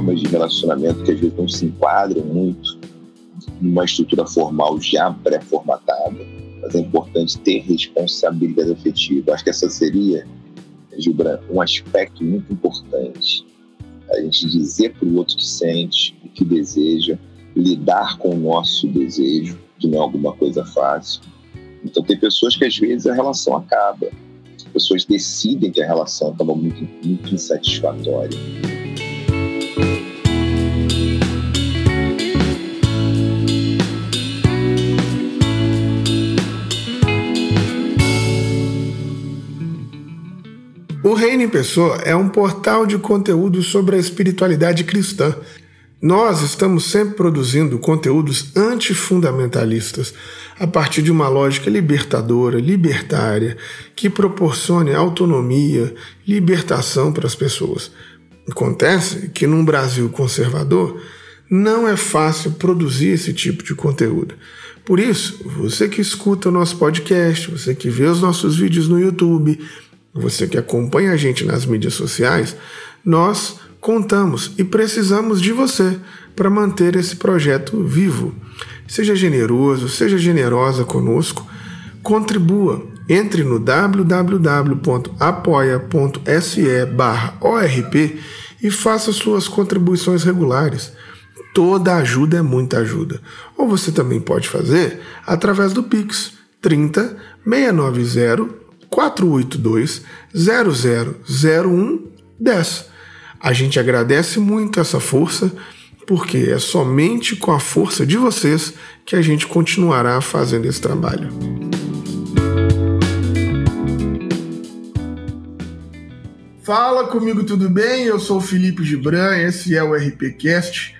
formas de relacionamento que às vezes não se enquadram muito numa estrutura formal já pré-formatada, mas é importante ter responsabilidade afetiva. Acho que essa seria, Gilbran, um aspecto muito importante. A gente dizer para o outro que sente, o que deseja, lidar com o nosso desejo, que não é alguma coisa fácil. Então, tem pessoas que às vezes a relação acaba. As pessoas decidem que a relação estava muito, muito insatisfatória. O Reino em Pessoa é um portal de conteúdo sobre a espiritualidade cristã. Nós estamos sempre produzindo conteúdos antifundamentalistas a partir de uma lógica libertadora, libertária, que proporcione autonomia, libertação para as pessoas. Acontece que num Brasil conservador não é fácil produzir esse tipo de conteúdo. Por isso, você que escuta o nosso podcast, você que vê os nossos vídeos no YouTube, você que acompanha a gente nas mídias sociais, nós contamos e precisamos de você para manter esse projeto vivo. Seja generoso, seja generosa conosco, contribua. Entre no www.apoia.se/orp e faça suas contribuições regulares. Toda ajuda é muita ajuda. Ou você também pode fazer através do Pix 30 690 482 0001 10. A gente agradece muito essa força, porque é somente com a força de vocês que a gente continuará fazendo esse trabalho. Fala comigo, tudo bem? Eu sou o Felipe Gibran, esse é o RPCast.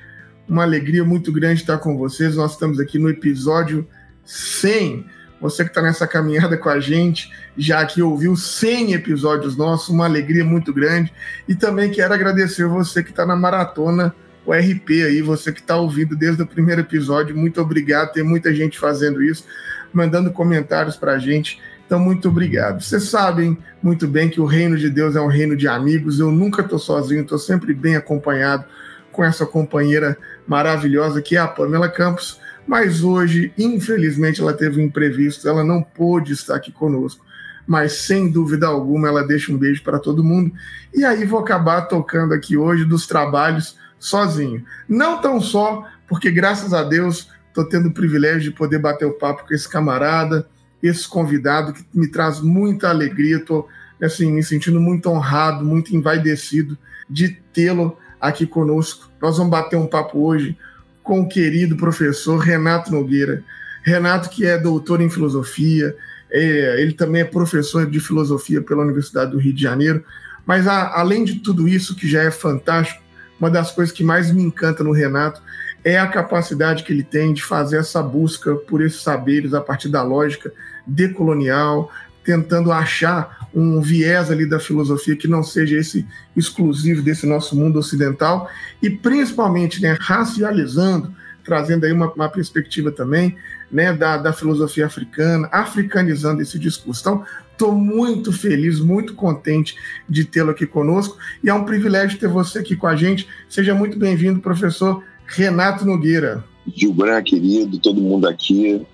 Uma alegria muito grande estar com vocês. Nós estamos aqui no episódio 100 você que está nessa caminhada com a gente, já que ouviu 100 episódios nossos, uma alegria muito grande. E também quero agradecer você que está na maratona, o RP aí, você que está ouvindo desde o primeiro episódio. Muito obrigado, tem muita gente fazendo isso, mandando comentários para a gente. Então, muito obrigado. Vocês sabem muito bem que o reino de Deus é um reino de amigos. Eu nunca estou sozinho, estou sempre bem acompanhado com essa companheira maravilhosa que é a Pamela Campos mas hoje, infelizmente, ela teve um imprevisto, ela não pôde estar aqui conosco. Mas sem dúvida alguma, ela deixa um beijo para todo mundo. E aí vou acabar tocando aqui hoje dos trabalhos sozinho. Não tão só, porque graças a Deus estou tendo o privilégio de poder bater o papo com esse camarada, esse convidado que me traz muita alegria. Estou assim, me sentindo muito honrado, muito envaidecido de tê-lo aqui conosco. Nós vamos bater um papo hoje com o querido professor Renato Nogueira. Renato, que é doutor em filosofia, é, ele também é professor de filosofia pela Universidade do Rio de Janeiro. Mas a, além de tudo isso, que já é fantástico, uma das coisas que mais me encanta no Renato é a capacidade que ele tem de fazer essa busca por esses saberes a partir da lógica decolonial, tentando achar um viés ali da filosofia que não seja esse exclusivo desse nosso mundo ocidental e principalmente né, racializando, trazendo aí uma, uma perspectiva também né, da, da filosofia africana, africanizando esse discurso. Então, estou muito feliz, muito contente de tê-lo aqui conosco e é um privilégio ter você aqui com a gente. Seja muito bem-vindo, professor Renato Nogueira. Gilbran, querido, todo mundo aqui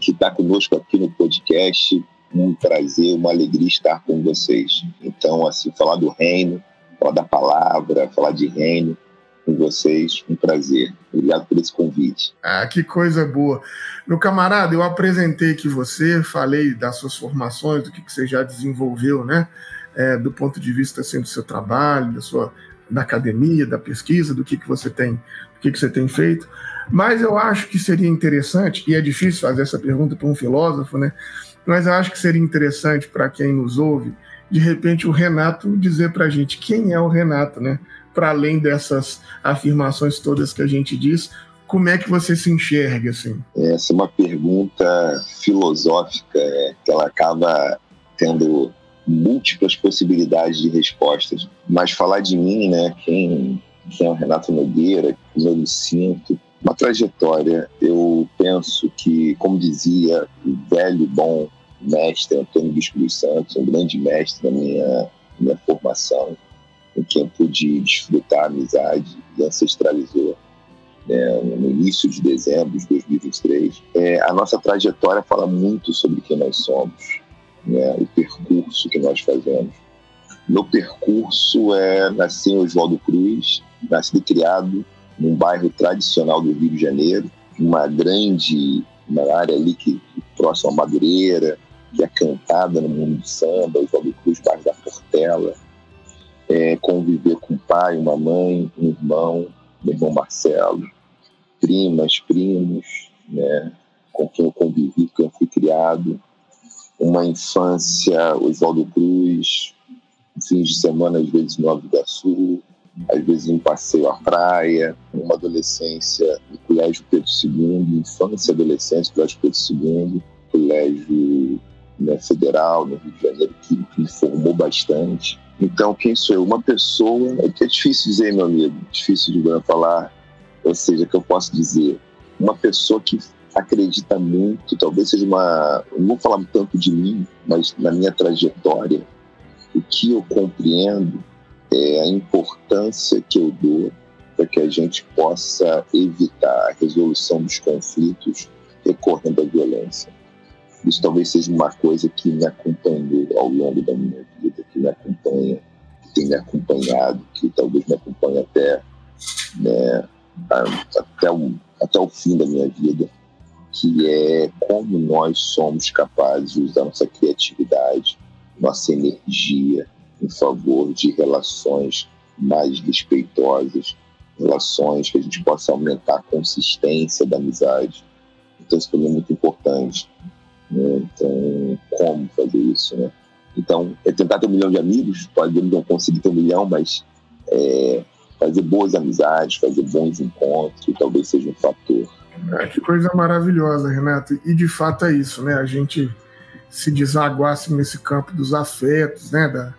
que está conosco aqui no podcast um prazer, uma alegria estar com vocês. Então, assim, falar do reino, falar da palavra, falar de reino com vocês, um prazer. Obrigado por esse convite. Ah, que coisa boa. Meu camarada, eu apresentei aqui você, falei das suas formações, do que você já desenvolveu, né? É, do ponto de vista assim, do seu trabalho, da sua da academia, da pesquisa, do que, que você tem, do que, que você tem feito. Mas eu acho que seria interessante, e é difícil fazer essa pergunta para um filósofo, né? Mas eu acho que seria interessante para quem nos ouve, de repente, o Renato dizer para a gente quem é o Renato, né? Para além dessas afirmações todas que a gente diz, como é que você se enxerga assim? Essa é uma pergunta filosófica é, que ela acaba tendo múltiplas possibilidades de respostas. Mas falar de mim, né? Quem, quem é o Renato Nogueira, como eu me sinto, uma trajetória. Eu penso que, como dizia o velho bom mestre Antônio Bispo dos Santos, um grande mestre da minha, minha formação, em quem eu pude desfrutar a amizade e ancestralizou né, no início de dezembro de 2023. É, a nossa trajetória fala muito sobre quem nós somos, né, o percurso que nós fazemos. Meu percurso é nascer em Oswaldo Cruz, nascido e criado num bairro tradicional do Rio de Janeiro, uma grande uma área ali que próximo a Madureira, que é cantada no mundo do samba, Oswaldo Cruz, bairro da Portela, é, conviver com um pai, uma mãe, um irmão, meu irmão Marcelo, primas, primos, né, com quem eu convivi, com quem eu fui criado, uma infância Oswaldo Cruz, fins de semana, às vezes no Nova Iguaçu, às vezes um passeio à praia, uma adolescência no Colégio Pedro II, infância e adolescência, Colégio Pedro II, Colégio né, Federal no Rio de Janeiro, que me formou bastante. Então, quem sou eu? Uma pessoa, é que é difícil dizer, meu amigo, difícil de falar, ou seja, que eu posso dizer, uma pessoa que acredita muito, talvez seja uma, não vou falar tanto de mim, mas na minha trajetória, o que eu compreendo é a importância que eu dou para que a gente possa evitar a resolução dos conflitos recorrendo à violência. Isso talvez seja uma coisa que me acompanhou ao longo da minha vida, que me acompanha, que tem me acompanhado, que talvez me acompanhe até, né, até, o, até o fim da minha vida, que é como nós somos capazes de usar nossa criatividade, nossa energia em favor de relações mais respeitosas, relações que a gente possa aumentar a consistência da amizade. Então, isso mim é muito importante. Né? Então, como fazer isso, né? Então, é tentar ter um milhão de amigos, pode não conseguir ter um milhão, mas é, fazer boas amizades, fazer bons encontros, talvez seja um fator. É, que coisa maravilhosa, Renato. E de fato é isso, né? A gente se desaguasse nesse campo dos afetos, né? Da,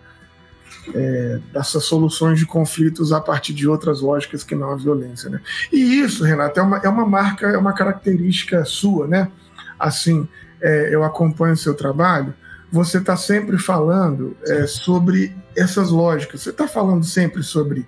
é, dessas soluções de conflitos a partir de outras lógicas que não a violência, né? E isso, Renato, é uma, é uma marca, é uma característica sua, né? Assim, é, eu acompanho o seu trabalho, você está sempre falando é, sobre essas lógicas, você está falando sempre sobre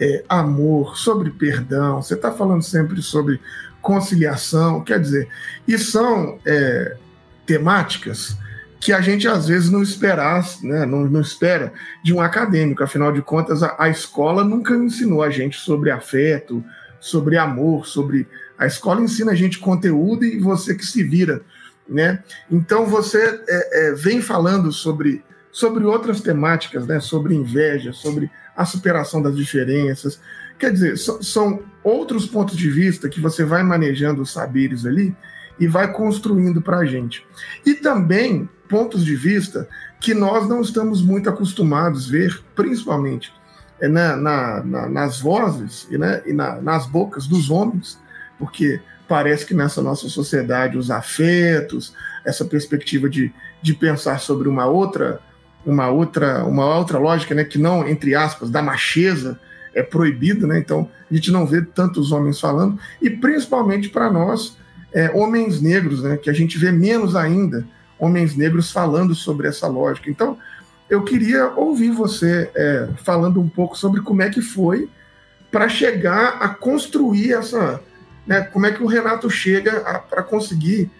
é, amor, sobre perdão, você está falando sempre sobre conciliação, quer dizer, e são é, temáticas que a gente às vezes não espera, né, não, não, espera de um acadêmico. Afinal de contas, a, a, escola nunca ensinou a gente sobre afeto, sobre amor, sobre a escola ensina a gente conteúdo e você que se vira né? Então você é, é, vem falando sobre, sobre outras temáticas, né? sobre inveja, sobre a superação das diferenças. Quer dizer, so, são outros pontos de vista que você vai manejando os saberes ali e vai construindo para a gente. E também pontos de vista que nós não estamos muito acostumados a ver, principalmente é, na, na, na, nas vozes e, né, e nas bocas dos homens, porque parece que nessa nossa sociedade os afetos, essa perspectiva de, de pensar sobre uma outra uma outra uma outra lógica, né, que não entre aspas da macheza é proibido, né? Então a gente não vê tantos homens falando e principalmente para nós é, homens negros, né, que a gente vê menos ainda homens negros falando sobre essa lógica. Então eu queria ouvir você é, falando um pouco sobre como é que foi para chegar a construir essa né, como é que o Renato chega para conseguir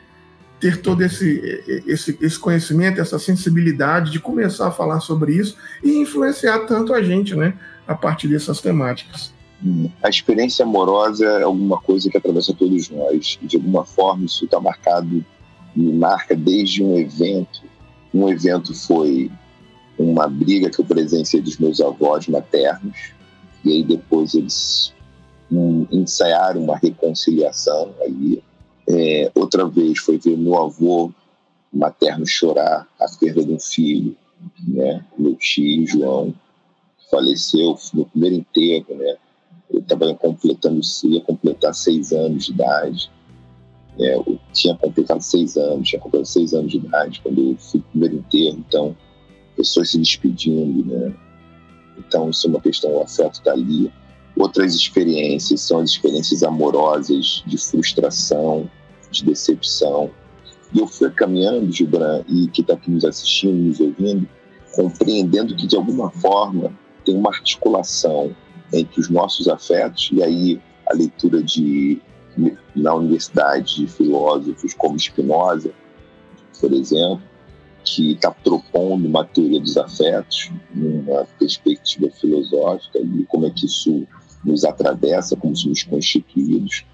ter todo esse, esse, esse conhecimento, essa sensibilidade de começar a falar sobre isso e influenciar tanto a gente, né, a partir dessas temáticas. A experiência amorosa é alguma coisa que atravessa todos nós. De alguma forma, isso está marcado, me marca desde um evento. Um evento foi uma briga que eu presenciei dos meus avós maternos, e aí depois eles um, ensaiar uma reconciliação aí. É, outra vez foi ver meu avô materno chorar a perda de um filho, né? Meu tio João faleceu no primeiro enterro, né? Eu estava completando, ia completar seis anos de idade. É, eu tinha completado seis anos, tinha completado seis anos de idade quando eu fui primeiro enterro. Então, pessoas se despedindo, né? Então, isso é uma questão, o afeto está ali. Outras experiências são as experiências amorosas, de frustração, de decepção. E eu fui caminhando, Gibran, e que está aqui nos assistindo, nos ouvindo, compreendendo que, de alguma forma, tem uma articulação entre os nossos afetos, e aí a leitura de na universidade de filósofos como Spinoza, por exemplo, que está propondo uma teoria dos afetos, numa perspectiva filosófica, e como é que isso nos atravessa, como somos constituídos,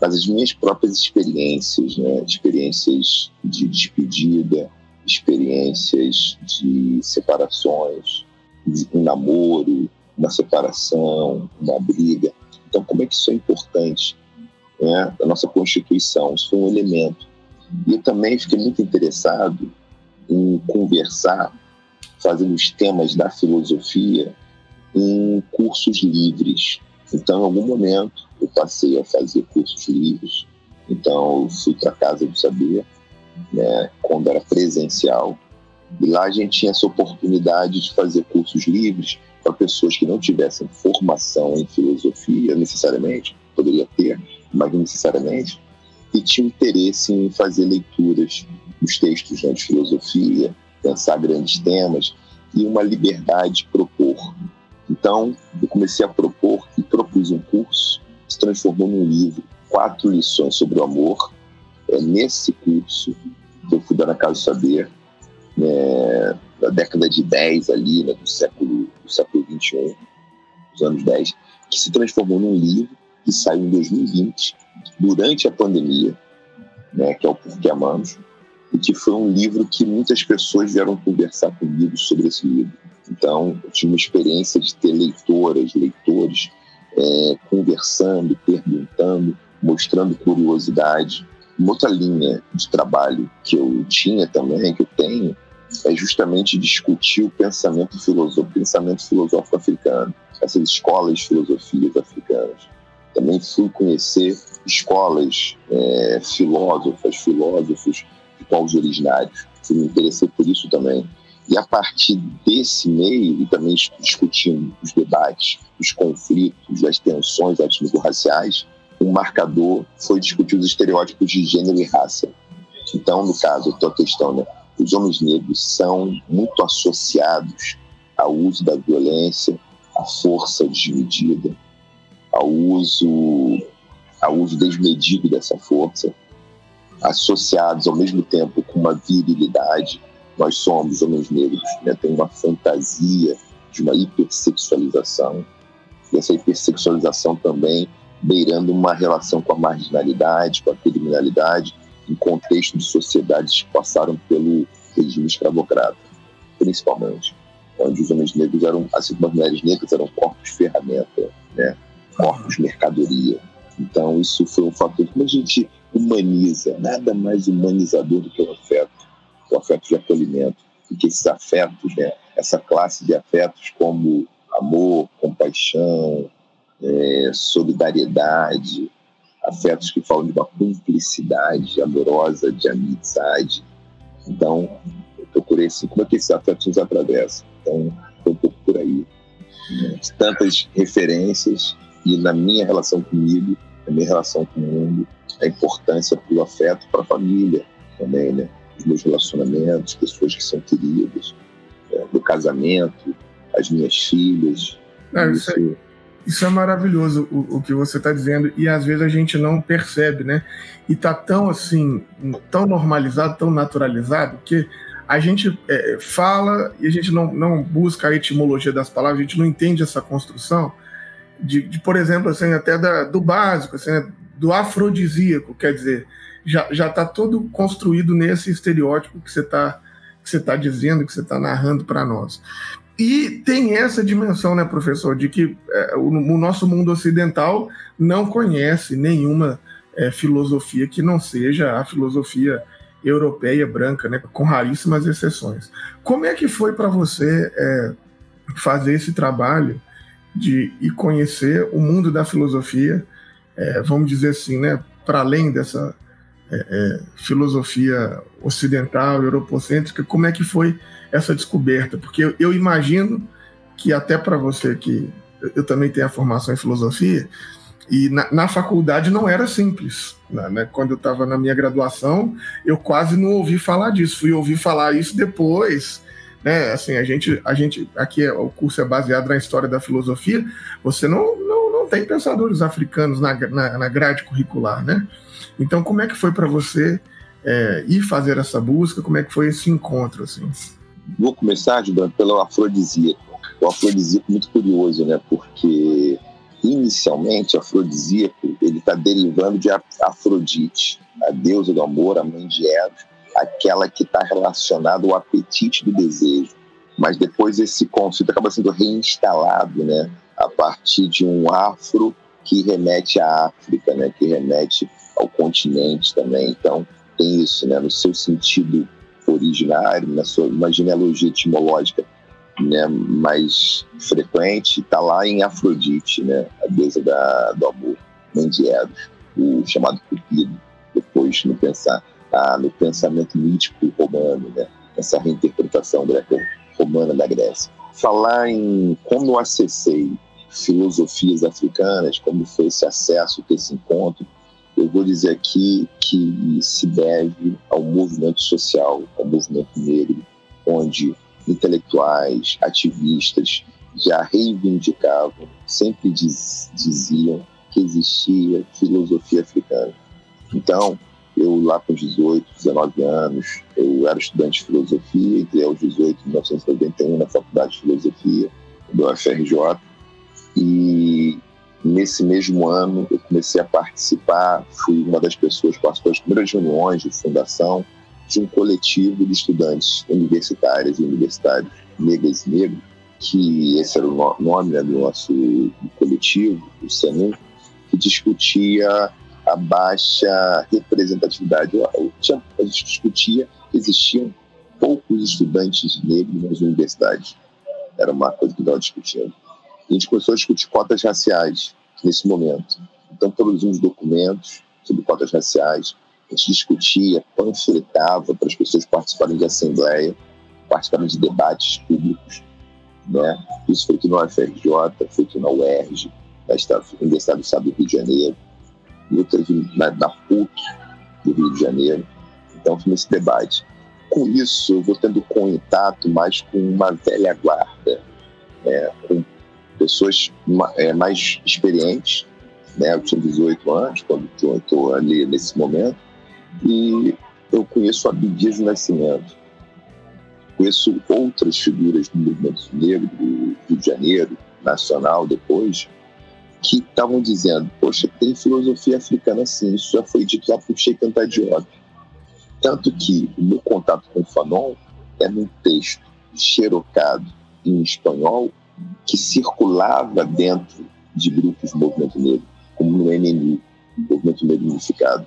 mas as minhas próprias experiências, né? experiências de despedida, experiências de separações, de namoro, uma separação, uma briga. Então, como é que isso é importante né, da nossa Constituição? Isso foi um elemento. E eu também fiquei muito interessado em conversar, fazendo os temas da filosofia em cursos livres. Então, em algum momento, eu passei a fazer cursos livres. Então, eu fui para a Casa do Saber, né, quando era presencial. E lá a gente tinha essa oportunidade de fazer cursos livres para pessoas que não tivessem formação em filosofia, necessariamente, poderia ter, mas não necessariamente, e tinham interesse em fazer leituras dos textos né, de filosofia, pensar grandes temas e uma liberdade de propor. Então, eu comecei a propor e propus um curso se transformou num livro, quatro lições sobre o amor. É nesse curso que eu fui dar na Casa Saber, né, na década de 10 ali, né, do século do século 21, dos anos 10, que se transformou num livro que saiu em 2020, durante a pandemia, né, que é o Porquê Amamos, e que foi um livro que muitas pessoas vieram conversar comigo sobre esse livro. Então, eu tive uma experiência de ter leitoras, leitores é, conversando, perguntando, mostrando curiosidade. Uma outra linha de trabalho que eu tinha também, que eu tenho, é justamente discutir o pensamento filosófico, pensamento filosófico africano, essas escolas de filosofias africanas. Também fui conhecer escolas é, filósofas, filósofos de povos originários. Fui me interessei por isso também. E a partir desse meio, e também discutindo os debates, os conflitos, as tensões étnico-raciais, um marcador foi discutir os estereótipos de gênero e raça. Então, no caso, a tua questão, né? Os homens negros são muito associados ao uso da violência, à força desmedida, ao uso, ao uso desmedido dessa força, associados ao mesmo tempo com uma virilidade. Nós somos homens negros, né? tem uma fantasia de uma hipersexualização, e essa hipersexualização também beirando uma relação com a marginalidade, com a criminalidade, em contexto de sociedades que passaram pelo regime escravocrata, principalmente, onde os homens negros eram, assim como as mulheres negras, eram corpos ferramenta, né? corpos mercadoria. Então, isso foi um fator. Como a gente humaniza, nada mais humanizador do que o afeto, o afeto de acolhimento, e que esses afetos, né? essa classe de afetos como amor, compaixão, é, solidariedade, afetos que falam de uma cumplicidade amorosa, de amizade. Então, eu procurei assim, como é que esses afetos nos atravessam? Então, foi um pouco por aí. Né? Tantas referências e na minha relação comigo, na minha relação com o mundo, a importância do afeto para a família também, né? Os meus relacionamentos, pessoas que são queridas, do casamento, as minhas filhas. É, isso, isso isso é maravilhoso o, o que você está dizendo e às vezes a gente não percebe, né? E tá tão assim, tão normalizado, tão naturalizado que a gente é, fala e a gente não, não busca a etimologia das palavras, a gente não entende essa construção de, de por exemplo, assim, até da, do básico, assim, né? do afrodisíaco, quer dizer, já já está todo construído nesse estereótipo que você está que você está dizendo, que você está narrando para nós. E tem essa dimensão, né, professor, de que é, o, o, nosso mundo ocidental não conhece nenhuma é, filosofia que não seja a filosofia europeia branca, né, com raríssimas exceções. Como é que foi para você é, fazer esse trabalho de e conhecer o mundo da filosofia, é, vamos dizer assim, né, para além dessa é, é, filosofia ocidental, europocêntrica, como é que foi essa descoberta? Porque eu, eu imagino que até para você que eu também tenho a formação em filosofia, e na, na faculdade não era simples. Né? né? Quando eu estava na minha graduação, eu quase não ouvi falar disso. Fui ouvir falar isso depois, né? Assim, a gente, a gente aqui é, o curso é baseado na história da filosofia. Você não, não, não tem pensadores africanos na, na, na grade curricular, né? Então, como é que foi para você é, ir fazer essa busca? Como é que foi esse encontro, assim? Vou começar, Gilberto, pelo afrodisíaco. O afrodisíaco é muito curioso, né? Porque inicialmente o afrodisíaco ele está derivando de Afrodite, a deusa do amor, a mãe de Eros, aquela que está relacionada ao apetite do desejo. Mas depois esse conceito acaba sendo reinstalado, né? A partir de um afro que remete à África, né? Que remete ao continente também. Então tem isso, né? No seu sentido originário, na sua uma genealogia etimológica né, mais frequente, está lá em Afrodite, né? A deusa da, do amor, mãe de Eros, o chamado Cupido. Depois no pensar ah, no pensamento mítico romano, né? essa reinterpretação greco-romana da Grécia. Falar em como acessei filosofias africanas, como foi esse acesso, esse encontro, eu vou dizer aqui que se deve ao movimento social, ao movimento negro, onde intelectuais, ativistas já reivindicavam, sempre diz, diziam que existia filosofia africana. Então, eu, lá com 18, 19 anos, eu era estudante de filosofia, entrei aos 18, 1991, na Faculdade de Filosofia do UFRJ. E nesse mesmo ano, eu comecei a participar, fui uma das pessoas que participou das primeiras reuniões de fundação de um coletivo de estudantes universitários e universitários negras e negros, que esse era o nome né, do nosso coletivo, o CENUM, que discutia a baixa representatividade. A gente discutia que existiam poucos estudantes negros nas universidades. Era uma coisa que estava discutindo. A gente começou a discutir cotas raciais nesse momento. Então, produzimos documentos sobre cotas raciais, a gente discutia, panfletava para as pessoas participarem de assembleia, participarem de debates públicos. Né? Isso feito no UFRJ, feito na UERJ, na Universidade do Estado do Rio de Janeiro teve na, na PUC do Rio de Janeiro. Então, foi nesse debate. Com isso, eu vou tendo contato mais com uma velha guarda, né, com pessoas é, mais experientes. Né, eu tinha 18 anos quando estou ali nesse momento. E eu conheço a Abdias do Nascimento. Conheço outras figuras do movimento negro do Rio de Janeiro, nacional depois, que estavam dizendo, poxa, tem filosofia africana sim, isso já foi dito lá por Sheikh Anta Diop. Tanto que o meu contato com o Fanon é num texto xerocado em espanhol que circulava dentro de grupos do movimento negro, como no MNU, Movimento Negro Unificado.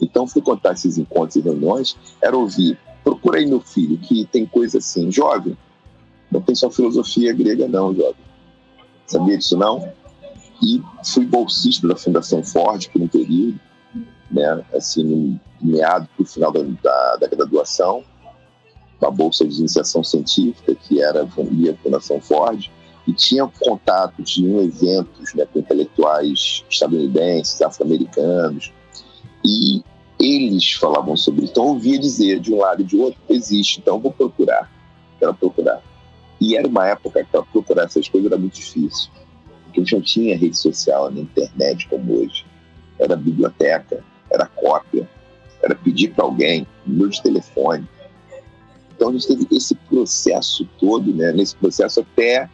Então, fui contar esses encontros e reuniões, era ouvir, procura aí meu filho, que tem coisa assim, jovem, não tem só filosofia grega não, jovem. Sabia disso não? e fui bolsista da Fundação Ford por um período, né, assim, meado para o final da, da, da, graduação, uma bolsa de iniciação científica, que era a Fundação Ford, e tinha contato de um eventos né, com intelectuais estadunidenses, afro-americanos, e eles falavam sobre isso. Então eu ouvia dizer de um lado e de outro, existe, então vou procurar, quero procurar. E era uma época que procurar essas coisas era muito difícil porque a gente não tinha rede social na internet como hoje. Era biblioteca, era cópia, era pedir para alguém, número de telefone. Então a gente teve esse processo todo, né? nesse processo até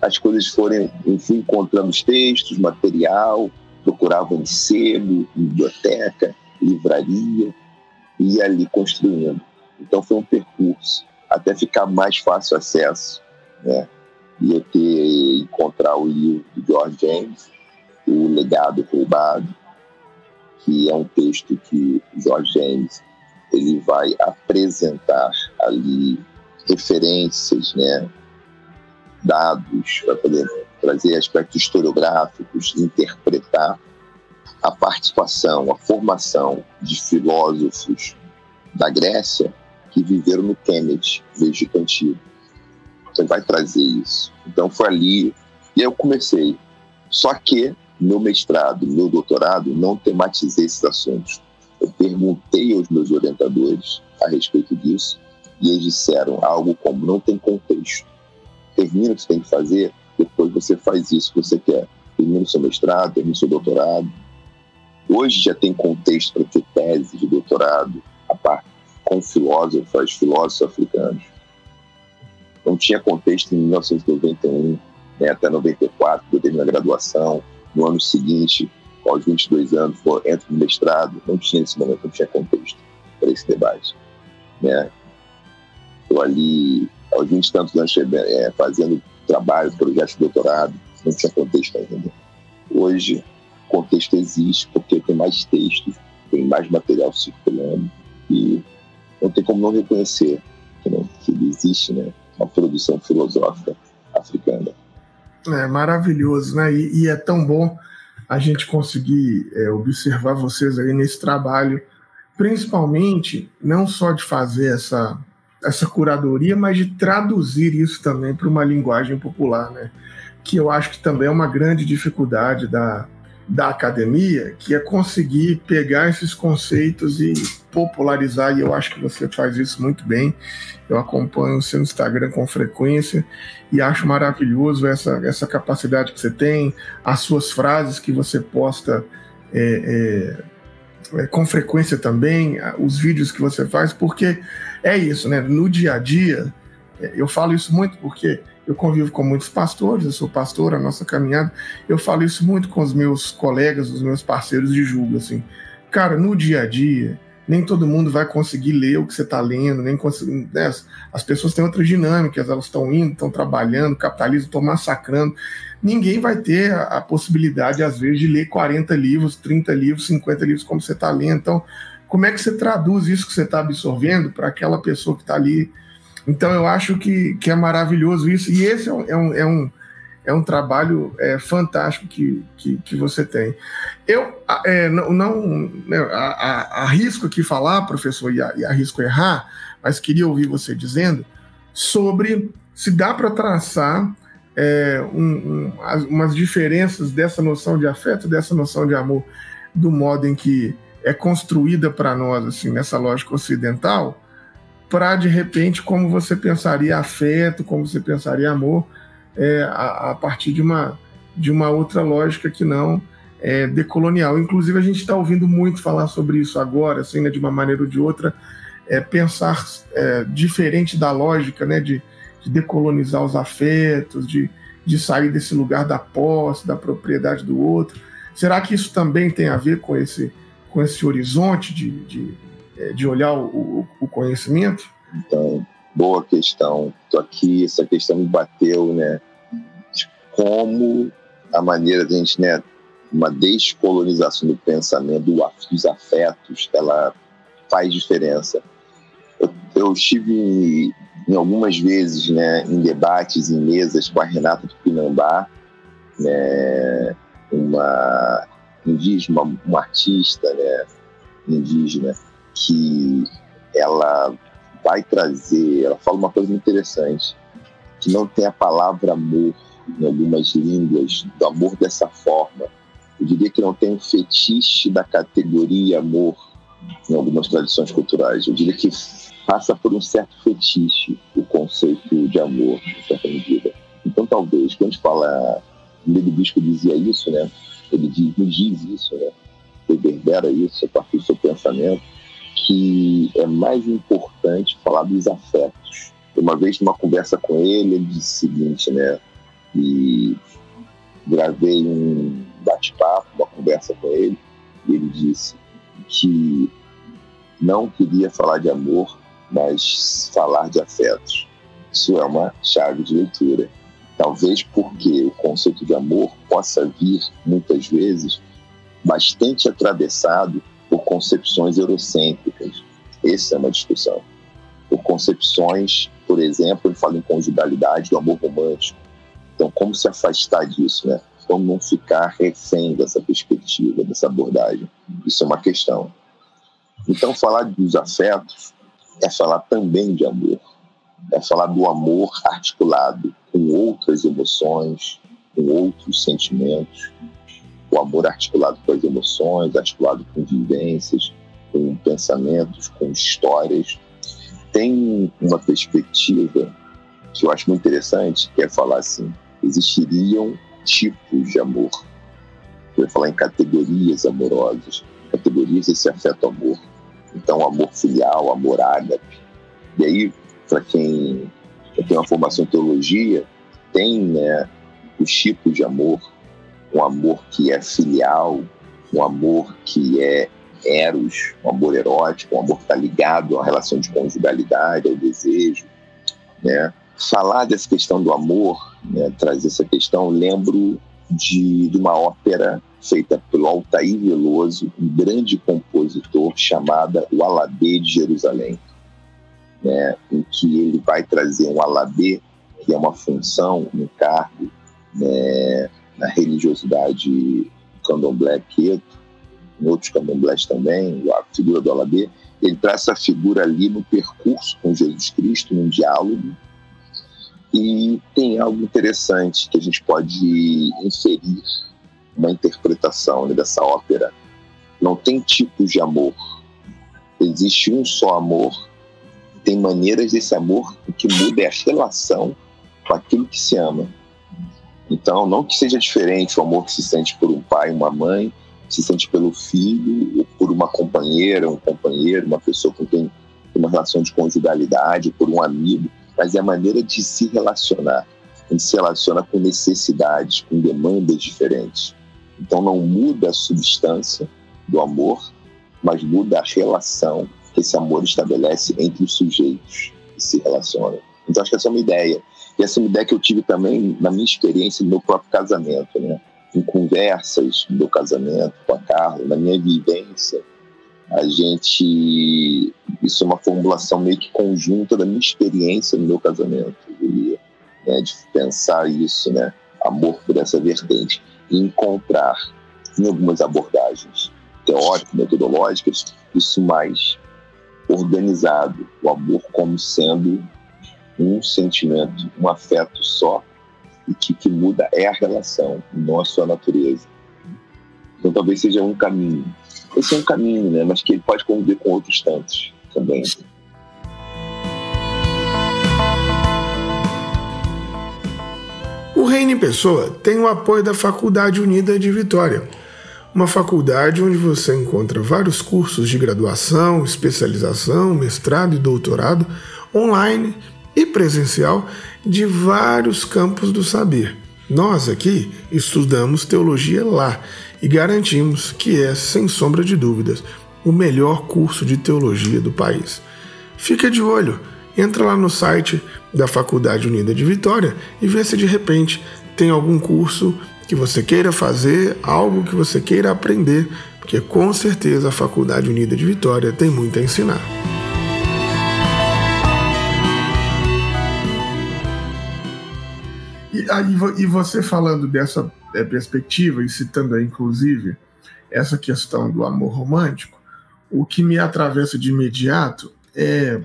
as coisas forem, enfim, encontrando os textos, material, procurava em sebo, biblioteca, livraria, e ia ali construindo. Então foi um percurso, até ficar mais fácil acesso, né? e eu ter encontrar o livro do George James, O Legado Roubado, que é um texto que George James ele vai apresentar ali referências, né, dados para poder trazer aspectos historiográficos, interpretar a participação, a formação de filósofos da Grécia que viveram no Kemet, no Egito Antigo. Você vai trazer isso. Então foi ali. E eu comecei. Só que meu mestrado, meu doutorado, não tematizei esses assuntos. Eu perguntei aos meus orientadores a respeito disso E eles disseram algo como: não tem contexto. Termina o que você tem que fazer, depois você faz isso que você quer. Termina o seu mestrado, termina o seu doutorado. Hoje já tem contexto para ter tese de doutorado, a parte com filósofos, filósofos africanos. Não tinha contexto em 1991, né, até 94, quando eu terminei a graduação. No ano seguinte, aos 22 anos, entro no mestrado. Não tinha nesse momento, não tinha contexto para esse debate. Né? Eu ali, aos 20 e tantos anos, é, fazendo trabalho, projetos de doutorado, não tinha contexto ainda. Hoje, contexto existe porque tem mais textos, tem mais material circulando e não tem como não reconhecer que, que existe né, uma produção filosófica africana. É maravilhoso, né? E, e é tão bom a gente conseguir é, observar vocês aí nesse trabalho, principalmente não só de fazer essa, essa curadoria, mas de traduzir isso também para uma linguagem popular, né? Que eu acho que também é uma grande dificuldade da, da academia, que é conseguir pegar esses conceitos e popularizar, e eu acho que você faz isso muito bem. Eu acompanho o seu Instagram com frequência e acho maravilhoso essa, essa capacidade que você tem, as suas frases que você posta é, é, é, com frequência também, os vídeos que você faz, porque é isso, né? No dia a dia, é, eu falo isso muito porque eu convivo com muitos pastores, eu sou pastor, a nossa caminhada, eu falo isso muito com os meus colegas, os meus parceiros de julgo, assim. Cara, no dia a dia, nem todo mundo vai conseguir ler o que você está lendo, nem conseguir. Né? As pessoas têm outras dinâmicas, elas estão indo, estão trabalhando, capitalismo estão massacrando. Ninguém vai ter a, a, possibilidade, às vezes, de ler 40 livros, 30 livros, 50 livros como você está lendo. Então, como é que você traduz isso que você está absorvendo para aquela pessoa que está ali então eu acho que, que é maravilhoso isso, e esse é um, é um, é um, é um trabalho é, fantástico que, que, que, você tem. Eu é, não, não né, arrisco aqui falar, professor, e, e arrisco errar, mas queria ouvir você dizendo sobre se dá para traçar é, um, um, umas diferenças dessa noção de afeto, dessa noção de amor, do modo em que é construída para nós, assim, nessa lógica ocidental, para de repente como você pensaria afeto, como você pensaria amor, é, a, a, partir de uma, de uma outra lógica que não é decolonial. Inclusive a gente está ouvindo muito falar sobre isso agora, assim, né, de uma maneira ou de outra, é, pensar é, diferente da lógica, né, de, de decolonizar os afetos, de, de sair desse lugar da posse, da propriedade do outro. Será que isso também tem a ver com esse, com esse horizonte de, de é, de olhar o, o, conhecimento? Então, boa questão. Estou aqui, essa questão me bateu, né? De como a maneira de a gente, né? Uma descolonização do pensamento, dos afetos, ela faz diferença. Eu, eu estive em algumas vezes, né, em debates, em mesas com a Renata Tupinambá, né, uma indígena, uma, uma artista, né, indígena, que ela vai trazer, ela fala uma coisa interessante, que não tem a palavra amor em algumas línguas, do amor dessa forma. Eu diria que não tem um fetiche da categoria amor em algumas tradições culturais. Eu diria que passa por um certo fetiche o conceito de amor, em certa medida. Então, talvez, quando a gente fala, o Bispo dizia isso, né? Ele diz, nos diz isso, né? Reverbera isso a partir do seu pensamento que é mais importante falar dos afetos. Uma vez numa conversa com ele, ele disse o seguinte, né? E gravei um bate-papo, uma conversa com ele, e ele disse que não queria falar de amor, mas falar de afetos. Isso é uma chave de leitura. Talvez porque o conceito de amor possa vir, muitas vezes, bastante atravessado por concepções eurocêntricas. Essa é uma discussão. Por concepções, por exemplo, eu falo em conjugalidade do amor romântico. Então, como se afastar disso, né? Como não ficar refém dessa perspectiva, dessa abordagem? Isso é uma questão. Então, falar dos afetos é falar também de amor. É falar do amor articulado com outras emoções, com outros sentimentos, o amor articulado com as emoções, articulado com vivências, com pensamentos, com histórias. tem uma perspectiva que eu acho muito interessante, que é falar assim, existiriam tipos de amor. Eu ia falar em categorias amorosas, categorias desse afeto-amor. Então, amor filial, amor ágape. E aí, para quem tem uma formação em teologia, tem né, os tipos de amor. Um amor que é filial, um amor que é eros, um amor erótico, um amor que está ligado à relação de conjugalidade, ao desejo. Né? Falar dessa questão do amor, né, trazer essa questão, lembro de, de uma ópera feita pelo Altair Veloso, um grande compositor chamada O Alabê de Jerusalém, né, em que ele vai trazer um alabê, que é uma função, um cargo né, na religiosidade candomblé queto, em outros candomblés também, a figura do alabê, ele traz essa figura ali no percurso com Jesus Cristo, num diálogo, e tem algo interessante que a gente pode inferir uma interpretação né, dessa ópera. Não tem tipos de amor. Existe um só amor. Tem maneiras desse amor que muda a relação com aquilo que se ama. Então, não que seja diferente o amor que se sente por um pai, uma mãe, se sente pelo filho, ou por uma companheira, um companheiro, uma pessoa com quem tem uma relação de conjugalidade, por um amigo, mas é a maneira de se relacionar. A gente se relaciona com necessidades, com demandas diferentes. Então não muda a substância do amor, mas muda a relação que esse amor estabelece entre os sujeitos que se relacionam. Então acho que essa é uma ideia. E essa é uma ideia que eu tive também na minha experiência no meu próprio casamento, né? Em conversas meu casamento com a Carla, na minha vivência, a gente isso é uma formulação meio que conjunta da minha experiência no meu casamento, eu né? de pensar isso, né? Amor por essa vertente encontrar em algumas abordagens teóricas, metodológicas, isso mais organizado, o amor como sendo um sentimento, um afeto só, e que, que muda é a relação, não a sua natureza. Então talvez seja um caminho. Esse é um caminho, né? mas que ele pode conviver com outros tantos também. Reino em Pessoa tem o apoio da Faculdade Unida de Vitória, uma faculdade onde você encontra vários cursos de graduação, especialização, mestrado e doutorado online e presencial de vários campos do saber. Nós aqui estudamos teologia lá e garantimos que é, sem sombra de dúvidas, o melhor curso de teologia do país. Fica de olho! Entra lá no site da Faculdade Unida de Vitória e vê se de repente tem algum curso que você queira fazer, algo que você queira aprender, porque com certeza a Faculdade Unida de Vitória tem muito a ensinar. E, aí, e você falando dessa é, perspectiva e citando aí, inclusive essa questão do amor romântico, o que me atravessa de imediato é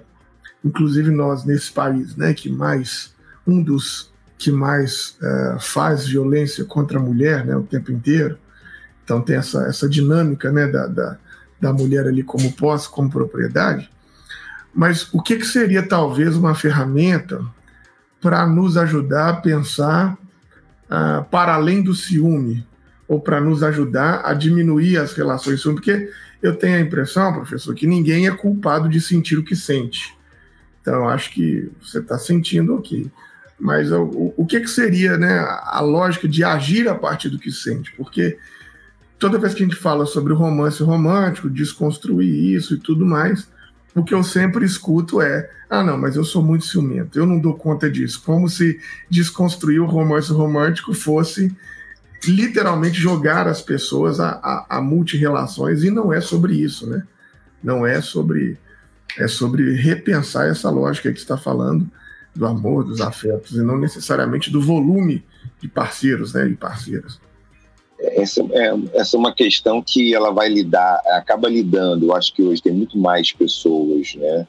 inclusive nós nesse país, né, que mais um dos que mais uh, faz violência contra a mulher, né, o tempo inteiro. Então tem essa, essa dinâmica, né, da, da, da mulher ali como posse, como propriedade. Mas o que, que seria talvez uma ferramenta para nos ajudar a pensar uh, para além do ciúme, ou para nos ajudar a diminuir as relações ciúme? Porque eu tenho a impressão, professor, que ninguém é culpado de sentir o que sente. Então, acho que você está sentindo aqui. Mas o, o que, que seria né, a lógica de agir a partir do que sente? Porque toda vez que a gente fala sobre o romance romântico, desconstruir isso e tudo mais, o que eu sempre escuto é: ah, não, mas eu sou muito ciumento, eu não dou conta disso. Como se desconstruir o romance romântico fosse literalmente jogar as pessoas a, a, a multirelações, e não é sobre isso, né? Não é sobre é sobre repensar essa lógica que está falando do amor, dos afetos, e não necessariamente do volume de parceiros né, e parceiras. Essa é, essa é uma questão que ela vai lidar, acaba lidando. Eu acho que hoje tem muito mais pessoas né,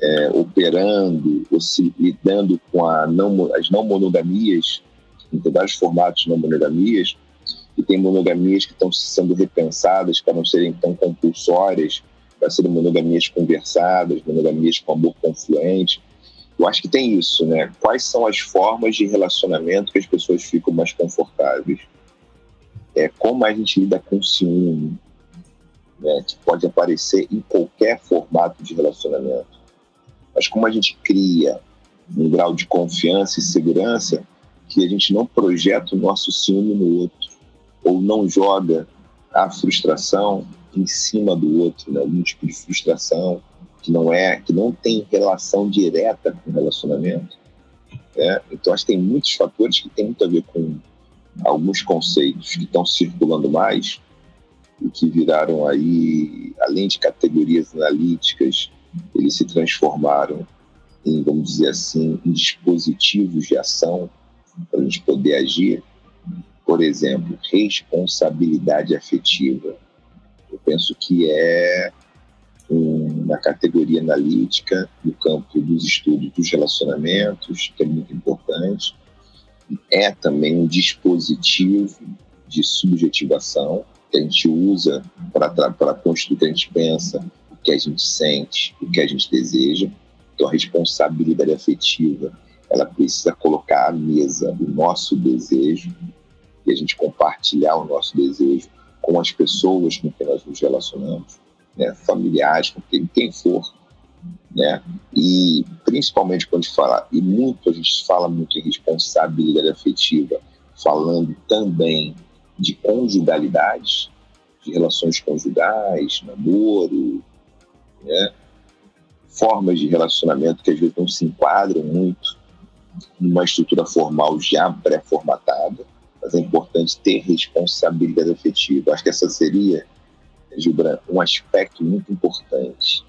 é, operando, ou se, lidando com a não, as não monogamias, em vários formatos de não monogamias, e tem monogamias que estão sendo repensadas para não serem tão compulsórias, para serem monogamias conversadas, monogamias com amor confluente. Eu acho que tem isso, né? Quais são as formas de relacionamento que as pessoas ficam mais confortáveis? É, como a gente lida com ciúme, né? que pode aparecer em qualquer formato de relacionamento. Mas como a gente cria um grau de confiança e segurança que a gente não projeta o nosso ciúme no outro, ou não joga a frustração em cima do outro, né? algum tipo de frustração que não é, que não tem relação direta com o relacionamento. Né? Então acho que tem muitos fatores que tem muito a ver com alguns conceitos que estão circulando mais e que viraram aí, além de categorias analíticas, eles se transformaram em, vamos dizer assim, em dispositivos de ação para a gente poder agir. Por exemplo, responsabilidade afetiva. Penso que é uma categoria analítica no campo dos estudos dos relacionamentos, que é muito importante. É também um dispositivo de subjetivação que a gente usa para construir o que a gente pensa, o que a gente sente, o que a gente deseja. Então, a responsabilidade afetiva, ela precisa colocar à mesa o nosso desejo e a gente compartilhar o nosso desejo com as pessoas com quem nós nos relacionamos, né, familiares, com quem, quem for, né? E principalmente quando fala, e muito a gente fala muito em responsabilidade afetiva, falando também de conjugalidade, de relações conjugais, namoro, né? formas de relacionamento que às vezes não se enquadram muito numa estrutura formal já pré-formatada, mas é importante ter responsabilidade afetiva. Acho que essa seria, Gilbran, um aspecto muito importante.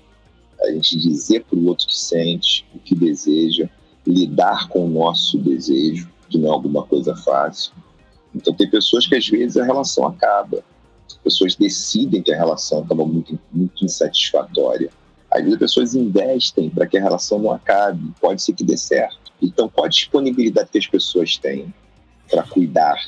A gente dizer para o outro que sente, o que deseja, lidar com o nosso desejo, que não é alguma coisa fácil. Então, tem pessoas que às vezes a relação acaba. As pessoas decidem que a relação estava muito, muito insatisfatória às vezes as pessoas investem para que a relação não acabe, pode ser que dê certo. Então, qual a disponibilidade que as pessoas têm para cuidar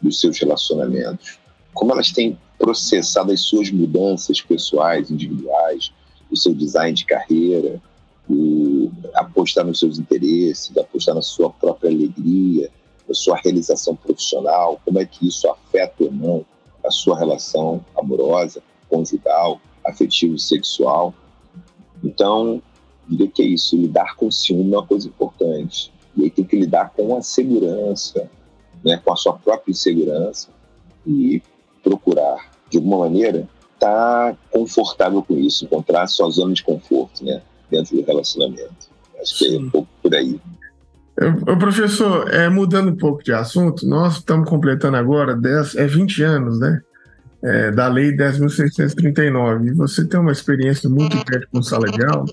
dos seus relacionamentos? Como elas têm processado as suas mudanças pessoais, individuais, o seu design de carreira, o apostar nos seus interesses, apostar na sua própria alegria, na sua realização profissional, como é que isso afeta ou não a sua relação amorosa, conjugal, afetivo, sexual. Então, diria que é isso, lidar com ciúme é uma coisa importante. E aí tem que lidar com a segurança, né, com a sua própria insegurança e procurar, de alguma maneira, estar tá confortável com isso, encontrar a sua zona de conforto né, dentro do relacionamento. Acho que é um pouco por aí. O professor, é, mudando um pouco de assunto, nós estamos completando agora 10, é 20 anos, né? é, da Lei 10.639. E você tem uma experiência muito perto com sala de aula.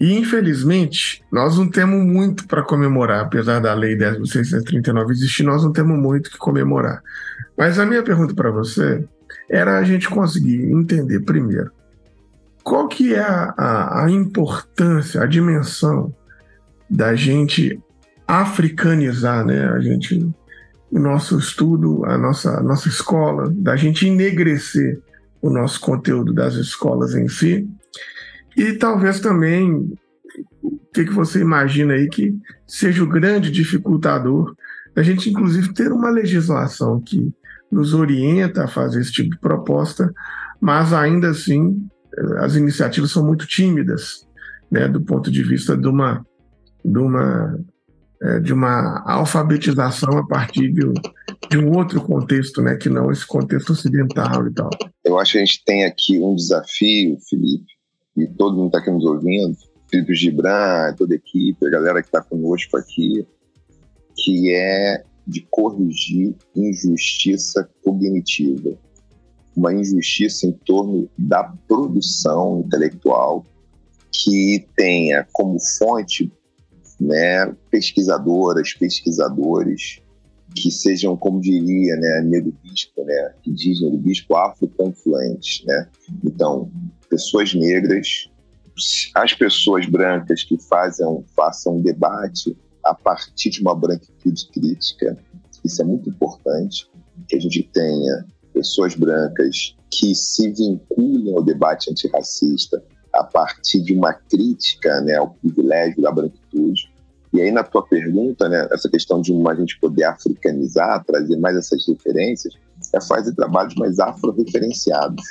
E, infelizmente, nós não temos muito para comemorar, apesar da Lei 10.639 existir, nós não temos muito que comemorar. Mas a minha pergunta para você era a gente conseguir entender, primeiro, qual que é a, a, a importância, a dimensão da gente africanizar, né? A gente o nosso estudo, a nossa, a nossa escola, da gente enegrecer o nosso conteúdo das escolas em si. E talvez também o que, que você imagina aí que seja o grande dificultador da gente, inclusive, ter uma legislação que nos orienta a fazer esse tipo de proposta, mas ainda assim as iniciativas são muito tímidas, né, do ponto de vista de uma, de uma é, de uma alfabetização a partir de, de, um outro contexto, né, que não esse contexto ocidental e tal. Eu acho que a gente tem aqui um desafio, Felipe, e todo mundo está aqui nos ouvindo, Felipe Gibran, toda a equipe, a galera que está conosco aqui, que é de corrigir injustiça cognitiva, uma injustiça em torno da produção intelectual que tenha como fonte né, pesquisadoras, pesquisadores que sejam, como diria, né, Negro Bispo, né, que diz Negro Bispo, afroconfluentes, né? Então, pessoas negras, as pessoas brancas que fazem, façam um debate a partir de uma branquitude crítica, isso é muito importante, que a gente tenha pessoas brancas que se vinculam ao debate antirracista a partir de uma crítica né, ao privilégio da branquitude. E aí, na tua pergunta, né, essa questão de uma, a gente poder africanizar, trazer mais essas referências, é fazer trabalhos mais afro-referenciados.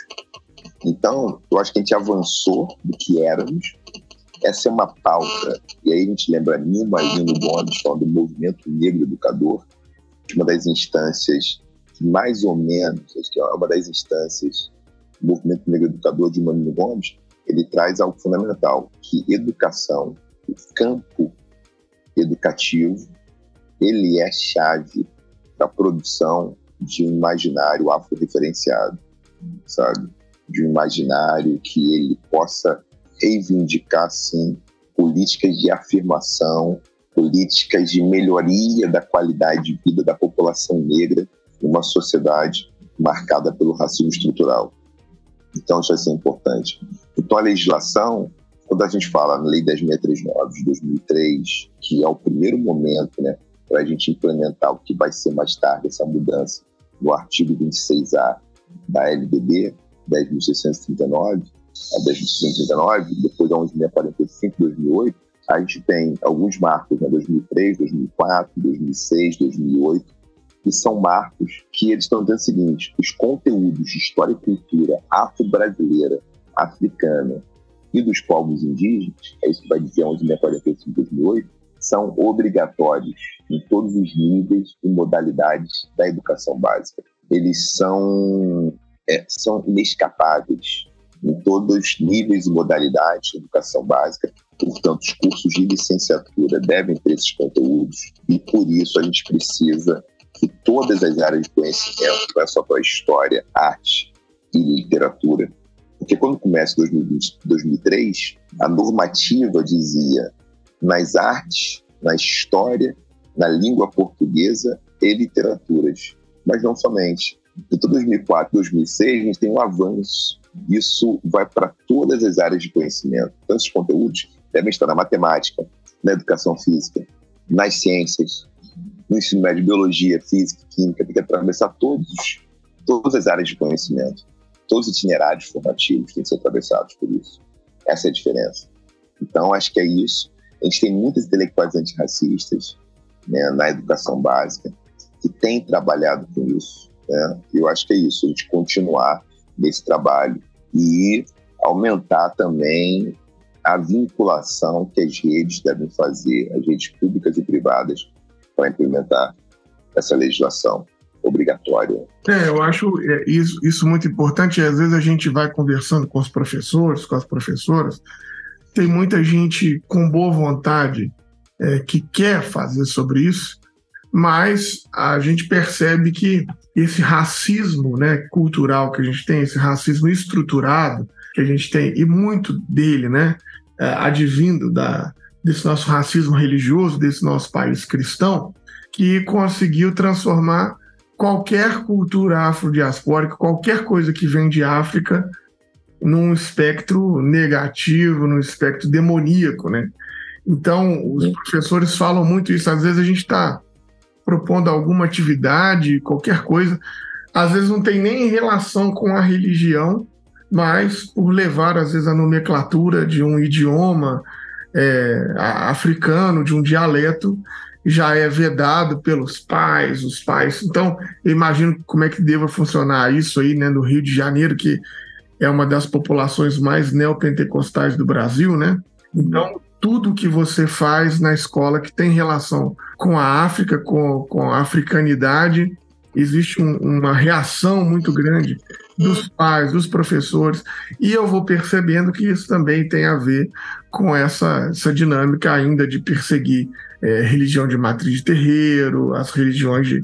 Então, eu acho que a gente avançou do que éramos. Essa é uma pauta. E aí a gente lembra mim, Marino Gomes, falando do movimento negro educador, uma das instâncias que mais ou menos, acho que é uma das instâncias do movimento negro educador de Marino Gomes, ele traz algo fundamental, que educação, o campo educativo, ele é chave para a produção de um imaginário afro-referenciado, sabe? De um imaginário que ele possa reivindicar, sim, políticas de afirmação, políticas de melhoria da qualidade de vida da população negra em uma sociedade marcada pelo racismo estrutural. Então, isso vai ser importante. Então, a legislação, quando a gente fala na Lei 10.639 de 2003, que é o primeiro momento né, para a gente implementar o que vai ser mais tarde, essa mudança no artigo 26A da LDB 10.639, a 10.639, depois da 11.645 de 2008, a gente tem alguns marcos, né, 2003, 2004, 2006, 2008, que são marcos que eles estão dizendo o seguinte: os conteúdos de história e cultura afro-brasileira, africana e dos povos indígenas, é isso que vai dizer 11.645 de 2008, são obrigatórios em todos os níveis e modalidades da educação básica. Eles são, é, são inescapáveis em todos os níveis e modalidades de educação básica. Portanto, os cursos de licenciatura devem ter esses conteúdos e, por isso, a gente precisa que todas as áreas de conhecimento, não é só para história, arte e literatura, porque quando começa 2020, 2003, a normativa dizia nas artes, na história, na língua portuguesa e literaturas. Mas não somente. Então, 2004 2006, a gente tem um avanço. Isso vai para todas as áreas de conhecimento. Então, esses conteúdos devem estar na matemática, na educação física, nas ciências, no ensino médio, biologia, física, química, tem que atravessar todos, todas as áreas de conhecimento. Todos os itinerários formativos têm que ser atravessados por isso. Essa é a diferença. Então, acho que é isso. A gente tem muitas intelectuais antirracistas né, na educação básica que têm trabalhado com isso. Né? Eu acho que é isso, a gente continuar nesse trabalho e aumentar também a vinculação que as redes devem fazer, as redes públicas e privadas, para implementar essa legislação obrigatória. É, eu acho é, isso, isso muito importante. Às vezes a gente vai conversando com os professores, com as professoras, tem muita gente com boa vontade é, que quer fazer sobre isso, mas a gente percebe que esse racismo né, cultural que a gente tem, esse racismo estruturado que a gente tem, e muito dele né, é, advindo da, desse nosso racismo religioso, desse nosso país cristão, que conseguiu transformar qualquer cultura afrodiaspórica, qualquer coisa que vem de África, num espectro negativo, num espectro demoníaco, né? Então, os professores falam muito isso. Às vezes a gente está propondo alguma atividade, qualquer coisa, às vezes não tem nem relação com a religião, mas por levar, às vezes, a nomenclatura de um idioma é, africano, de um dialeto, já é vedado pelos pais, os pais. Então, imagino como é que deva funcionar isso aí, né, no Rio de Janeiro, que é uma das populações mais neopentecostais do Brasil, né? Então, tudo que você faz na escola que tem relação com a África, com, com a africanidade, existe um, uma reação muito grande dos pais, dos professores, e eu vou percebendo que isso também tem a ver com essa, essa dinâmica ainda de perseguir é, religião de matriz de terreiro, as religiões de,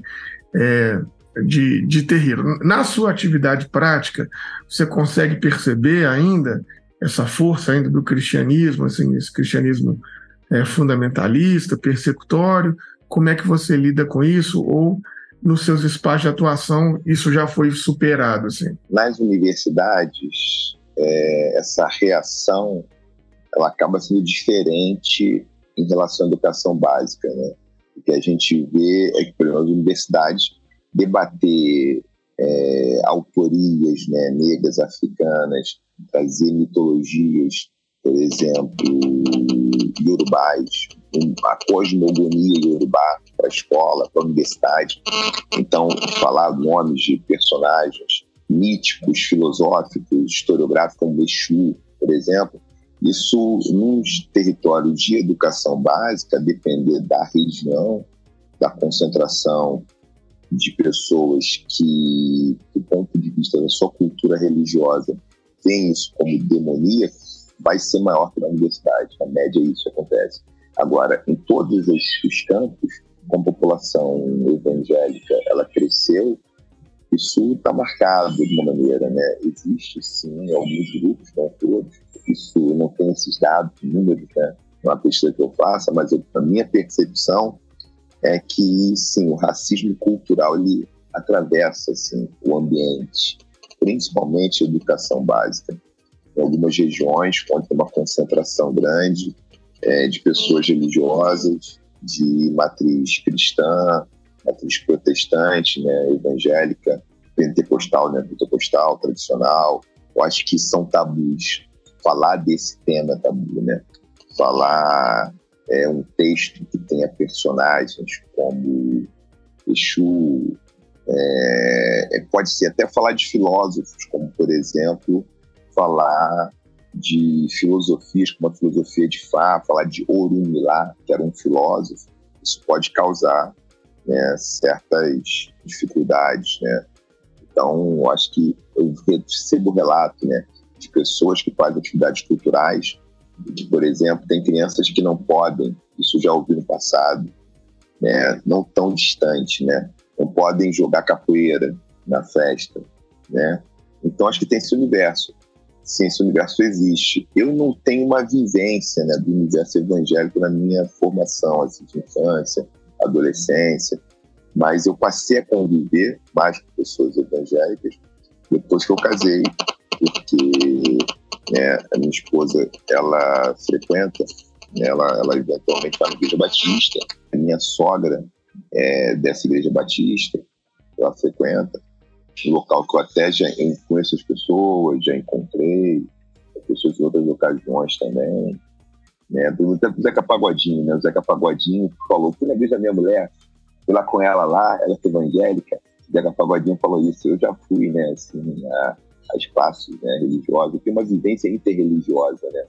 é, de, de terreiro. Na sua atividade prática, você consegue perceber ainda essa força ainda do cristianismo, assim, esse cristianismo é, fundamentalista, persecutório? Como é que você lida com isso? Ou nos seus espaços de atuação isso já foi superado? Assim? Nas universidades, é, essa reação ela acaba sendo diferente em relação à educação básica, né? O que a gente vê é que, por exemplo, as universidades debater é, autorias né, negras africanas, trazer mitologias, por exemplo, yorubais, a cosmogonia yorubá para a escola, para a universidade. Então, falar nomes de personagens míticos, filosóficos, historiográficos, como Exu, por exemplo, isso nos territórios de educação básica, depender da região, da concentração de pessoas que, do ponto de vista da sua cultura religiosa, tem isso como demoníaco, vai ser maior que na universidade. Na média, isso acontece. Agora, em todos os campos, com a população evangélica, ela cresceu, isso está marcado de uma maneira, né? Existe, sim, alguns grupos, não isso não tem esses dados, números, né? Uma pesquisa que eu faça, mas eu, a minha percepção é que, sim, o racismo cultural ele atravessa assim, o ambiente, principalmente a educação básica. Em algumas regiões, onde tem uma concentração grande é, de pessoas religiosas, de matriz cristã, matriz protestante, né, evangélica, pentecostal, né, pentecostal, tradicional. Eu acho que são tabus. Falar desse tema tabu, né? Falar é, um texto que tenha personagens como Exu, é, é, pode ser até falar de filósofos, como, por exemplo, falar de filosofias, como a filosofia de Fá, falar de Orunmilá, que era um filósofo, isso pode causar né, certas dificuldades, né? Então, acho que eu recebo relato né, de pessoas que fazem atividades culturais por exemplo, tem crianças que não podem, isso já ouvi no passado, né, não tão distante, né, não podem jogar capoeira na festa, né. Então acho que tem esse universo. Sim, esse universo existe. Eu não tenho uma vivência né, do universo evangélico na minha formação, assim, de infância, adolescência, mas eu passei a conviver mais com pessoas evangélicas depois que eu casei, porque né, a minha esposa, ela frequenta, né, ela, ela eventualmente vai na igreja batista. A minha sogra é dessa igreja batista, ela frequenta. Um local que eu até já conheço as pessoas, já encontrei, pessoas em outras ocasiões também. Né? Do tempo Zeca Pagodinho, né? O Zeca Pagodinho falou, fui na igreja da minha mulher, fui lá com ela lá, ela é evangélica. O Zeca Pagodinho falou isso, eu já fui, né, assim, a, a espaços né, religiosos, tem uma vivência interreligiosa, né?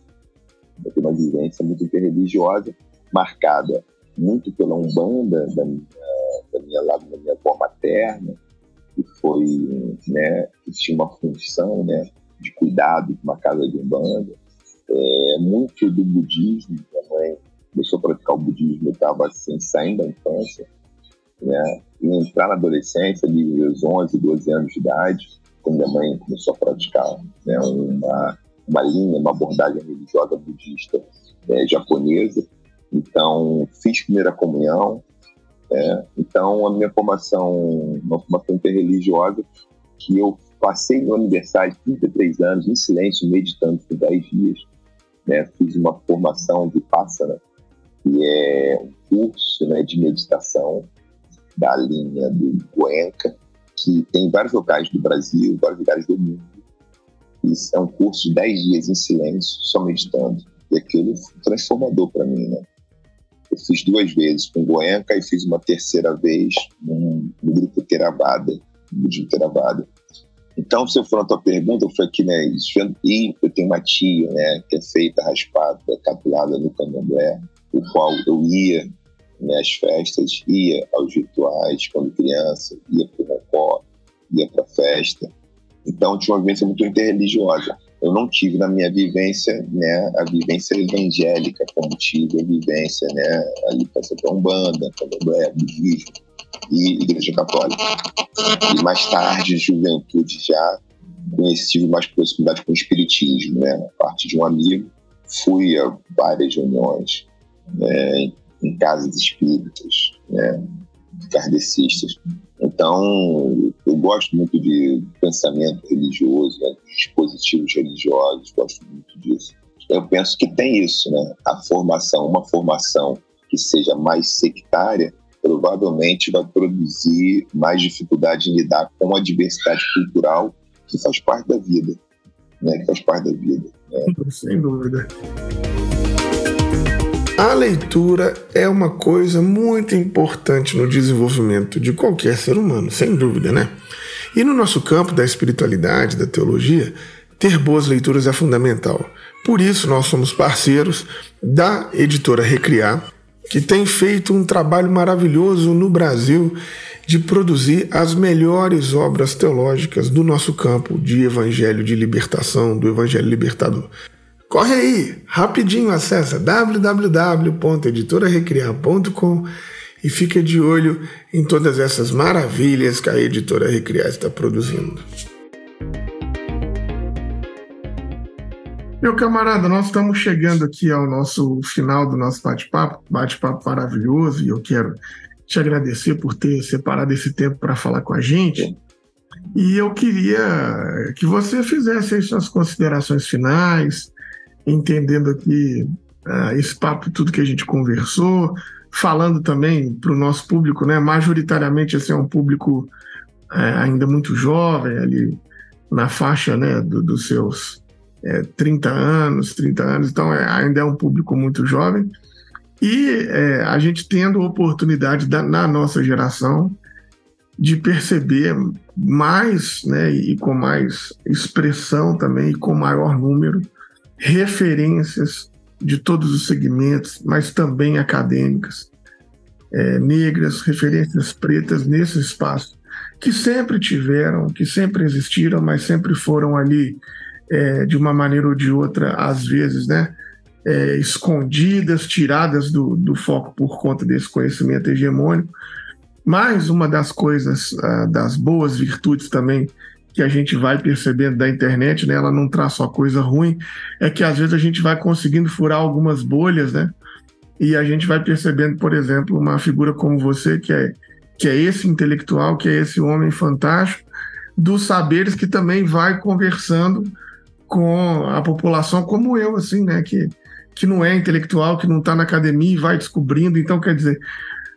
Tenho uma vivência muito interreligiosa, marcada muito pela Umbanda, da minha, da minha, lado, da minha avó materna, que foi, né, que tinha uma função, né, de cuidado de uma casa de Umbanda. É, muito do budismo, minha mãe começou a praticar o budismo, eu estava assim, saindo da infância, né, e entrar na adolescência, ali, aos 11, 12 anos de idade, quando minha mãe começou a praticar né, uma, uma linha, uma abordagem religiosa budista é, japonesa. Então, fiz primeira comunhão. É, então, a minha formação, uma formação interreligiosa, que eu passei no aniversário de 33 anos, em silêncio, meditando por 10 dias. Né? Fiz uma formação de Passana, que é um curso né, de meditação da linha do Goenka, que tem vários locais do Brasil, vários lugares do mundo. Isso é um curso de 10 dias em silêncio, só meditando. E aquilo foi transformador para mim, né? Eu fiz duas vezes com Goenka e fiz uma terceira vez no, grupo Theravada, no budismo Theravada. Então, se eu for a tua pergunta, foi aqui, né? E eu tenho uma tia, né? Que é feita raspada, capulada no candomblé, o qual eu ia nas festas, ia aos rituais quando criança, ia para o roncó, ia para festa. Então tinha uma vivência muito interreligiosa. Eu não tive na minha vivência né, a vivência evangélica, como tive a vivência né, ali para Umbanda, Candomblé, budismo e Igreja Católica. E mais tarde, juventude já conheci, tive mais proximidade com o Espiritismo, né? A partir de um amigo, fui a várias reuniões né, em casas espíritas, né, kardecistas. Então, eu gosto muito de pensamento religioso, né, dispositivos religiosos, gosto muito disso. Eu penso que tem isso, né? A formação, uma formação que seja mais sectária, provavelmente vai produzir mais dificuldade em lidar com a diversidade cultural que faz parte da vida, né? Que faz parte da vida. Né? Sem dúvida. A leitura é uma coisa muito importante no desenvolvimento de qualquer ser humano, sem dúvida, né? E no nosso campo da espiritualidade, da teologia, ter boas leituras é fundamental. Por isso, nós somos parceiros da editora Recriar, que tem feito um trabalho maravilhoso no Brasil de produzir as melhores obras teológicas do nosso campo de evangelho de libertação, do evangelho libertador. Corre aí, rapidinho acessa www.editorarecriar.com e fica de olho em todas essas maravilhas que a editora Recriar está produzindo. Meu camarada, nós estamos chegando aqui ao nosso final do nosso bate-papo, bate-papo maravilhoso, e eu quero te agradecer por ter separado esse tempo para falar com a gente. E eu queria que você fizesse as suas considerações finais, entendendo aqui uh, esse papo, tudo que a gente conversou, falando também para o nosso público, né? Majoritariamente esse é um público é, ainda muito jovem, ali na faixa né, do, dos seus é, 30 anos, 30 anos, então é, ainda é um público muito jovem. E é, a gente tendo oportunidade da, na nossa geração de perceber mais, né, e com mais expressão também, e com maior número, referências de todos os segmentos, mas também acadêmicas, é, negras, referências pretas nesse espaço, que sempre tiveram, que sempre existiram, mas sempre foram ali é, de uma maneira ou de outra, às vezes, né, é, escondidas, tiradas do, do, foco por conta desse conhecimento hegemônico. Mas uma das coisas, uh, das boas virtudes também que a gente vai percebendo da internet, né? Ela não traz só coisa ruim, é que às vezes a gente vai conseguindo furar algumas bolhas, né? E a gente vai percebendo, por exemplo, uma figura como você, que é, que é esse intelectual, que é esse homem fantástico, dos saberes que também vai conversando com a população como eu, assim, né? Que, que não é intelectual, que não está na academia e vai descobrindo. Então, quer dizer,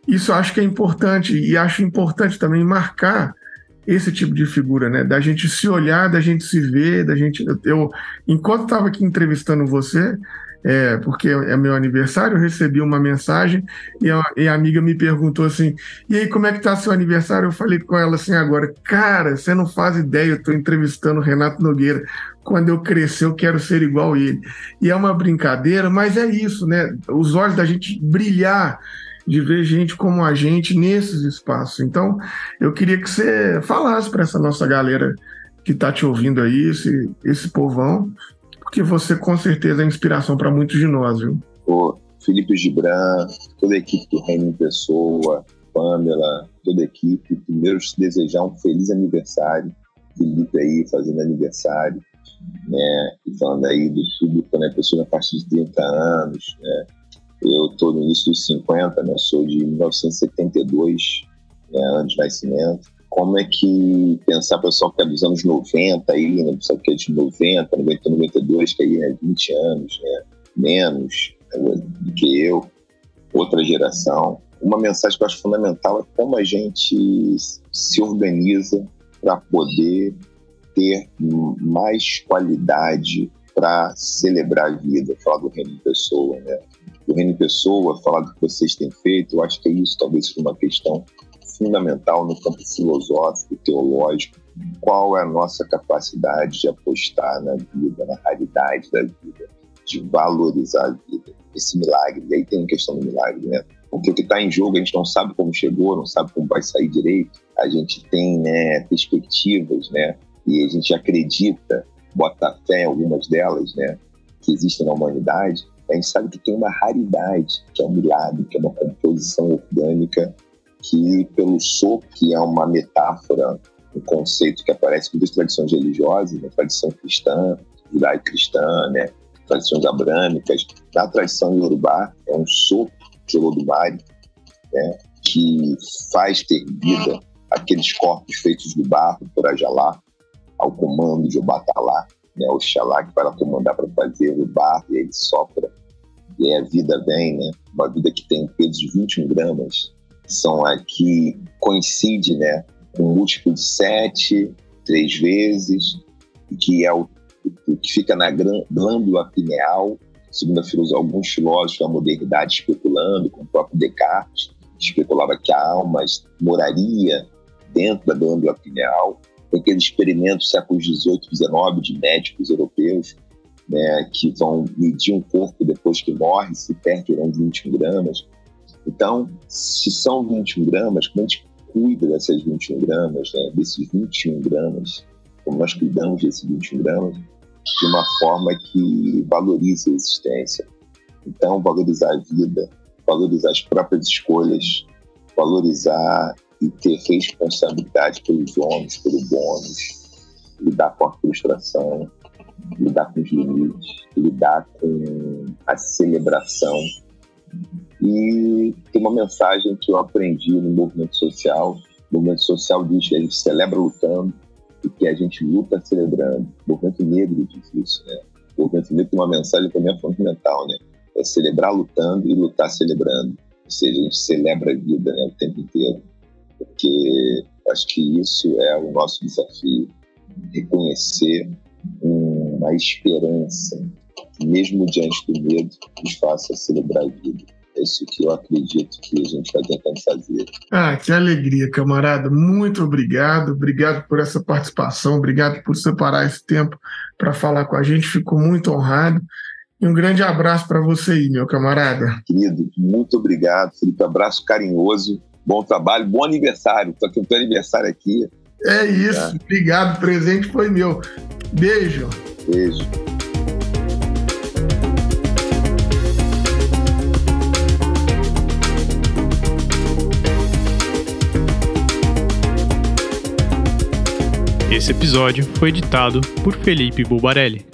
isso acho que é importante e acho importante também marcar esse tipo de figura, né? Da gente se olhar, da gente se ver, da gente. Eu, enquanto estava aqui entrevistando você, é, porque é meu aniversário, eu recebi uma mensagem e a, e a, amiga me perguntou assim: e aí, como é que tá seu aniversário? Eu falei com ela assim agora, cara, você não faz ideia, eu estou entrevistando o Renato Nogueira. Quando eu crescer, eu quero ser igual a ele. E é uma brincadeira, mas é isso, né? Os olhos da gente brilhar de ver gente como a gente nesses espaços. Então, eu queria que você falasse para essa nossa galera que está te ouvindo aí, esse, esse povão, porque você com certeza é inspiração para muitos de nós, viu? O Felipe Gibran, toda a equipe do Reino em Pessoa, Pamela, toda a equipe, primeiro desejar um feliz aniversário. Felipe aí fazendo aniversário, né? E falando aí do público, né? Pessoa na faixa de 30 anos, né? Eu estou no início dos 50, né? sou de 1972, né, ano de nascimento. Como é que pensar pessoal que é dos anos 90 aí, né? pessoal que é de 90, 90, 92, que aí é 20 anos, né? menos né, do que eu, outra geração. Uma mensagem que eu acho fundamental é como a gente se organiza para poder ter mais qualidade para celebrar a vida, falar do reino de pessoa, né? Do Reino Pessoa, falar do que vocês têm feito, eu acho que isso talvez seja uma questão fundamental no campo filosófico, teológico. Qual é a nossa capacidade de apostar na vida, na raridade da vida, de valorizar a vida, esse milagre. E aí tem a questão do milagre, né? Porque o que está em jogo a gente não sabe como chegou, não sabe como vai sair direito. A gente tem né, perspectivas, né? E a gente acredita, bota fé em algumas delas, né? Que existem na humanidade a gente sabe que tem uma raridade, que é um milagre, que é uma composição orgânica, que pelo sopro, que é uma metáfora, um conceito que aparece em duas tradições religiosas, na tradição cristã, judaico-cristã, né, tradições abrâmicas, na tradição iorubá, é um sopro de Olodumare, né, que faz ter vida aqueles corpos feitos de barro por Ajalá, ao comando de Obatalá, né, Oxalá, que vai lá comandar para fazer o barro, e ele sopra, e aí a vida vem, né? Uma vida que tem um peso de 21 gramas, são aqui coincide, né, com um múltiplo de sete, três vezes, que é o, o que fica na glândula pineal, segundo alguns filósofos da modernidade especulando, com o próprio Descartes, especulava que a alma moraria dentro da glândula pineal. Tem aqueles experimentos séculos XVIII XIX de médicos europeus né, que vão medir um corpo depois que morre, se perderão 21 gramas. Então, se são 21 gramas, como a gente cuida dessas 21 gramas, né, desses 21 gramas, como nós cuidamos desses 21 gramas, de uma forma que valorize a existência. Então, valorizar a vida, valorizar as próprias escolhas, valorizar e ter responsabilidade pelos homens, pelo bônus, lidar com a frustração, lidar com os limites, lidar com a celebração. E tem uma mensagem que eu aprendi no movimento social. O movimento social diz que a gente celebra lutando e que a gente luta celebrando. O movimento negro diz isso, né? O movimento negro tem uma mensagem também fundamental, né? É celebrar lutando e lutar celebrando. Ou seja, a gente celebra a vida né, o tempo inteiro. Porque acho que isso é o nosso desafio. Reconhecer uma esperança, mesmo diante do medo, nos faça celebrar a vida. É isso que eu acredito que a gente vai tentando fazer. Ah, que alegria, camarada. Muito obrigado. Obrigado por essa participação. Obrigado por separar esse tempo para falar com a gente. Fico muito honrado. E um grande abraço para você aí, meu camarada. Querido, muito obrigado, Felipe. Abraço carinhoso. Bom trabalho, bom aniversário. Estou aqui no teu aniversário aqui. É isso. Tá. Obrigado. O presente foi meu. Beijo. Beijo. Esse episódio foi editado por Felipe Bulbarelli.